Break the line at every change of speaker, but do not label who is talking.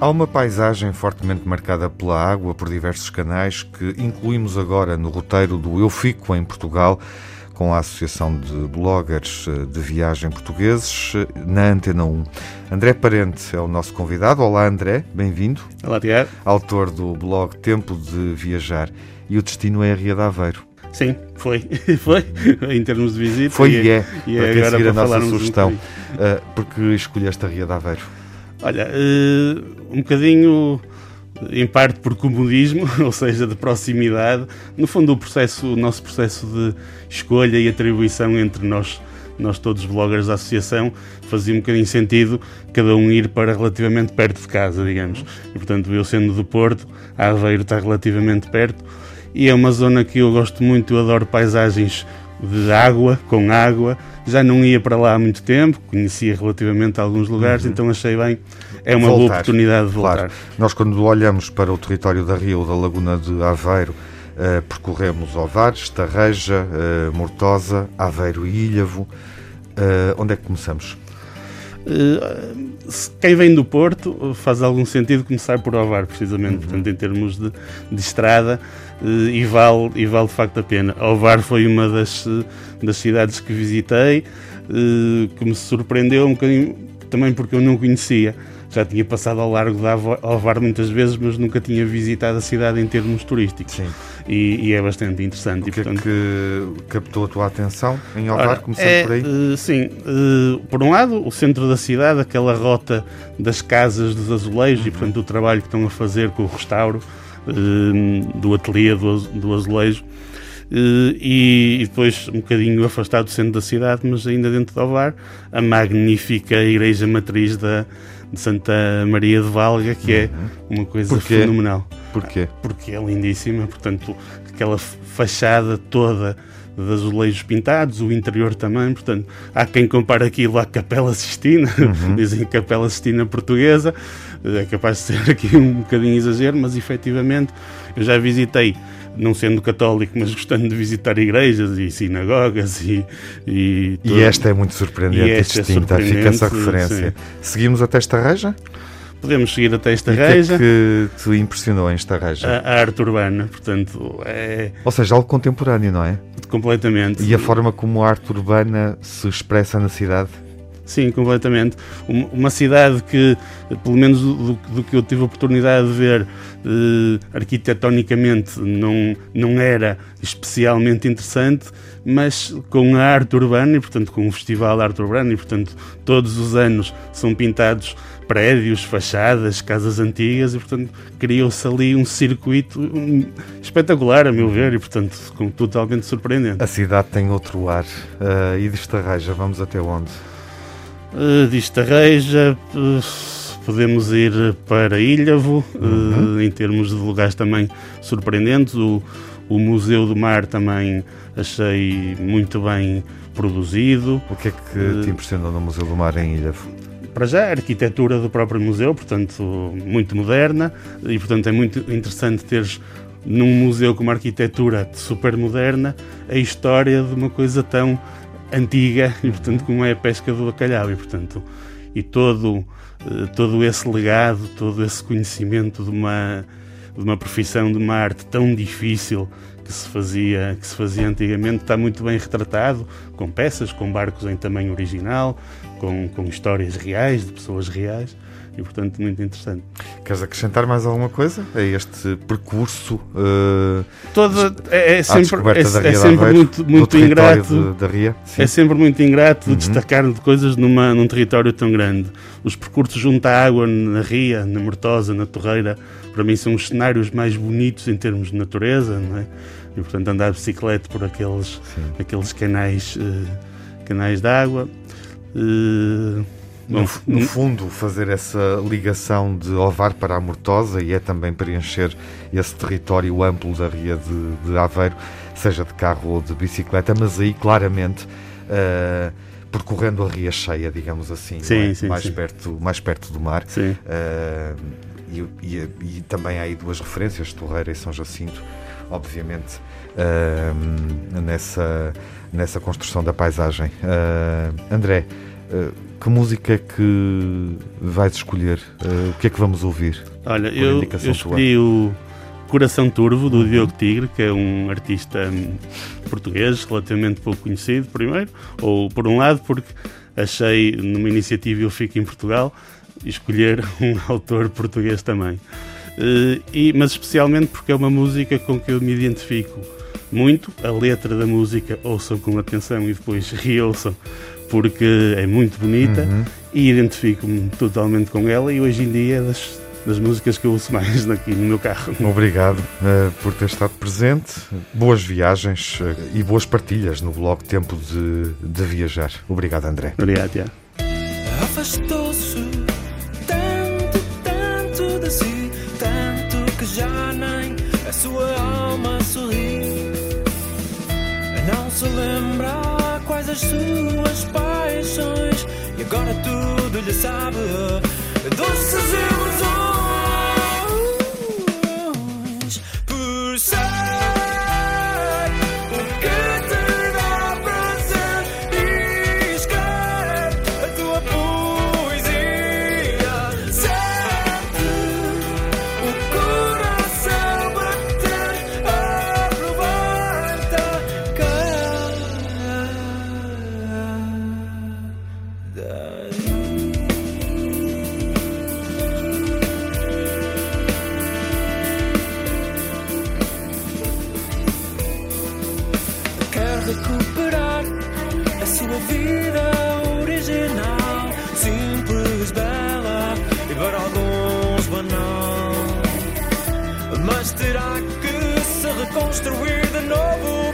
Há uma paisagem fortemente marcada pela água por diversos canais que incluímos agora no roteiro do Eu Fico em Portugal, com a Associação de Bloggers eh, de Viagem Portugueses, eh, na Antena 1. André Parente é o nosso convidado. Olá, André, bem-vindo.
Olá, Tiago.
Autor do blog Tempo de Viajar. E o destino é a Ria de Aveiro.
Sim, foi. foi, em termos de visita.
Foi e é, e é para quem seguir a nossa sugestão. Um uh, porque escolheste a Ria de Aveiro?
Olha, uh, um bocadinho em parte por comodismo, ou seja, de proximidade. No fundo, o processo, o nosso processo de escolha e atribuição entre nós, nós todos bloggers da associação, fazia um bocadinho sentido cada um ir para relativamente perto de casa, digamos. E portanto, eu sendo do Porto, a Aveiro está relativamente perto e é uma zona que eu gosto muito, eu adoro paisagens de água, com água. Já não ia para lá há muito tempo, conhecia relativamente alguns lugares, uhum. então achei bem, é uma voltar. boa oportunidade de voltar. Claro.
Nós, quando olhamos para o território da Rio, da Laguna de Aveiro, uh, percorremos Ovares, Tarreja, uh, Mortosa, Aveiro e Ilhavo. Uh, onde é que começamos?
Quem vem do Porto faz algum sentido começar por Ovar, precisamente, uhum. portanto, em termos de, de estrada, e, vale, e vale de facto a pena. Ovar foi uma das, das cidades que visitei, que me surpreendeu um bocadinho também porque eu não conhecia já tinha passado ao largo da Alvar muitas vezes, mas nunca tinha visitado a cidade em termos turísticos. Sim. E, e é bastante interessante.
O
que
e, portanto, é que captou a tua atenção em Alvar, começando é, por aí?
Uh, sim. Uh, por um lado, o centro da cidade, aquela rota das casas dos azulejos uhum. e, portanto, o trabalho que estão a fazer com o restauro uh, do ateliê do, do azulejo. Uh, e, e, depois um bocadinho afastado do centro da cidade, mas ainda dentro do Alvar, a magnífica igreja matriz da, de Santa Maria de Valga, que é uhum. uma coisa Porquê? fenomenal.
Porquê?
Porque é lindíssima, portanto, aquela fachada toda de azulejos pintados, o interior também, portanto, há quem compare aquilo à Capela Sistina, uhum. dizem Capela Sistina portuguesa, é capaz de ser aqui um bocadinho exagero, mas efetivamente eu já visitei não sendo católico, mas gostando de visitar igrejas e sinagogas e.
E, e esta é muito surpreendente e distinta, é fica essa referência. Sim. Seguimos até esta reja?
Podemos seguir até esta reja.
O que é que te impressionou em esta reja?
A, a, arte urbana, portanto, é...
Ou seja, algo contemporâneo, não é?
Completamente.
E a forma como a arte urbana se expressa na cidade?
Sim, completamente. Uma cidade que, pelo menos do, do que eu tive a oportunidade de ver, eh, arquitetonicamente não, não era especialmente interessante, mas com a arte urbana e, portanto, com o Festival Arte Urbana, e, portanto, todos os anos são pintados prédios, fachadas, casas antigas e, portanto, criou-se ali um circuito espetacular, a meu ver, e, portanto, totalmente surpreendente.
A cidade tem outro ar. Uh, e desta reja, vamos até onde?
Uh, diz Tarreja, uh, podemos ir para Ilhavo, uh, uhum. em termos de lugares também surpreendentes. O, o Museu do Mar também achei muito bem produzido.
O que é que te impressionou no Museu do Mar em Ilhavo?
Para já, a arquitetura do próprio museu, portanto, muito moderna, e portanto é muito interessante teres num museu com uma arquitetura super moderna a história de uma coisa tão antiga e portanto como é a pesca do bacalhau. E portanto e todo eh, todo esse legado todo esse conhecimento de uma de uma profissão de uma arte tão difícil que se fazia que se fazia antigamente está muito bem retratado com peças com barcos em tamanho original com, com histórias reais de pessoas reais e, portanto, muito interessante.
Queres acrescentar mais alguma coisa a este percurso? Uh,
Toda, é, é sempre, é, é sempre muito, muito ingrato.
De, da Ria?
Sim. É sempre muito ingrato uhum. destacar de coisas numa, num território tão grande. Os percursos junto à água na Ria, na Mortosa, na Torreira, para mim são os cenários mais bonitos em termos de natureza, não é? E, portanto, andar de bicicleta por aqueles, aqueles canais, uh, canais de água. Uh,
no, no, fundo, fazer essa ligação de Ovar para a Mortosa e é também preencher esse território amplo da Ria de, de Aveiro, seja de carro ou de bicicleta, mas aí claramente uh, percorrendo a Ria cheia, digamos assim,
sim,
é?
sim,
mais,
sim.
Perto, mais perto do mar.
Uh,
e, e, e, também há aí duas referências, Torreira e São Jacinto, obviamente, uh, nessa, nessa construção da paisagem. André, Uh, que música é que vais escolher? Uh, o que é que vamos ouvir?
Olha, eu, eu escolhi o Coração Turvo, do. Diogo Tigre, que é um artista hum, português relativamente pouco conhecido, primeiro, ou por um lado, porque achei numa iniciativa Eu Fico em Portugal escolher um autor português também. Uh, e, mas especialmente porque é uma música com que eu me identifico muito. A letra da música ouçam com atenção e depois reouçam, porque é muito bonita uhum. e identifico-me totalmente com ela. E hoje em dia é das, das músicas que eu ouço mais aqui no meu carro.
Obrigado uh, por ter estado presente. Boas viagens uh, e boas partilhas no blog Tempo de, de Viajar. Obrigado, André.
Obrigado, Tiago.
Tanto que já nem a sua alma sorri. Não se lembra quais as suas paixões e agora tudo lhe sabe doces ilusões. Recuperar a sua vida original, simples, bela e para alguns banal. Mas terá que se reconstruir de novo,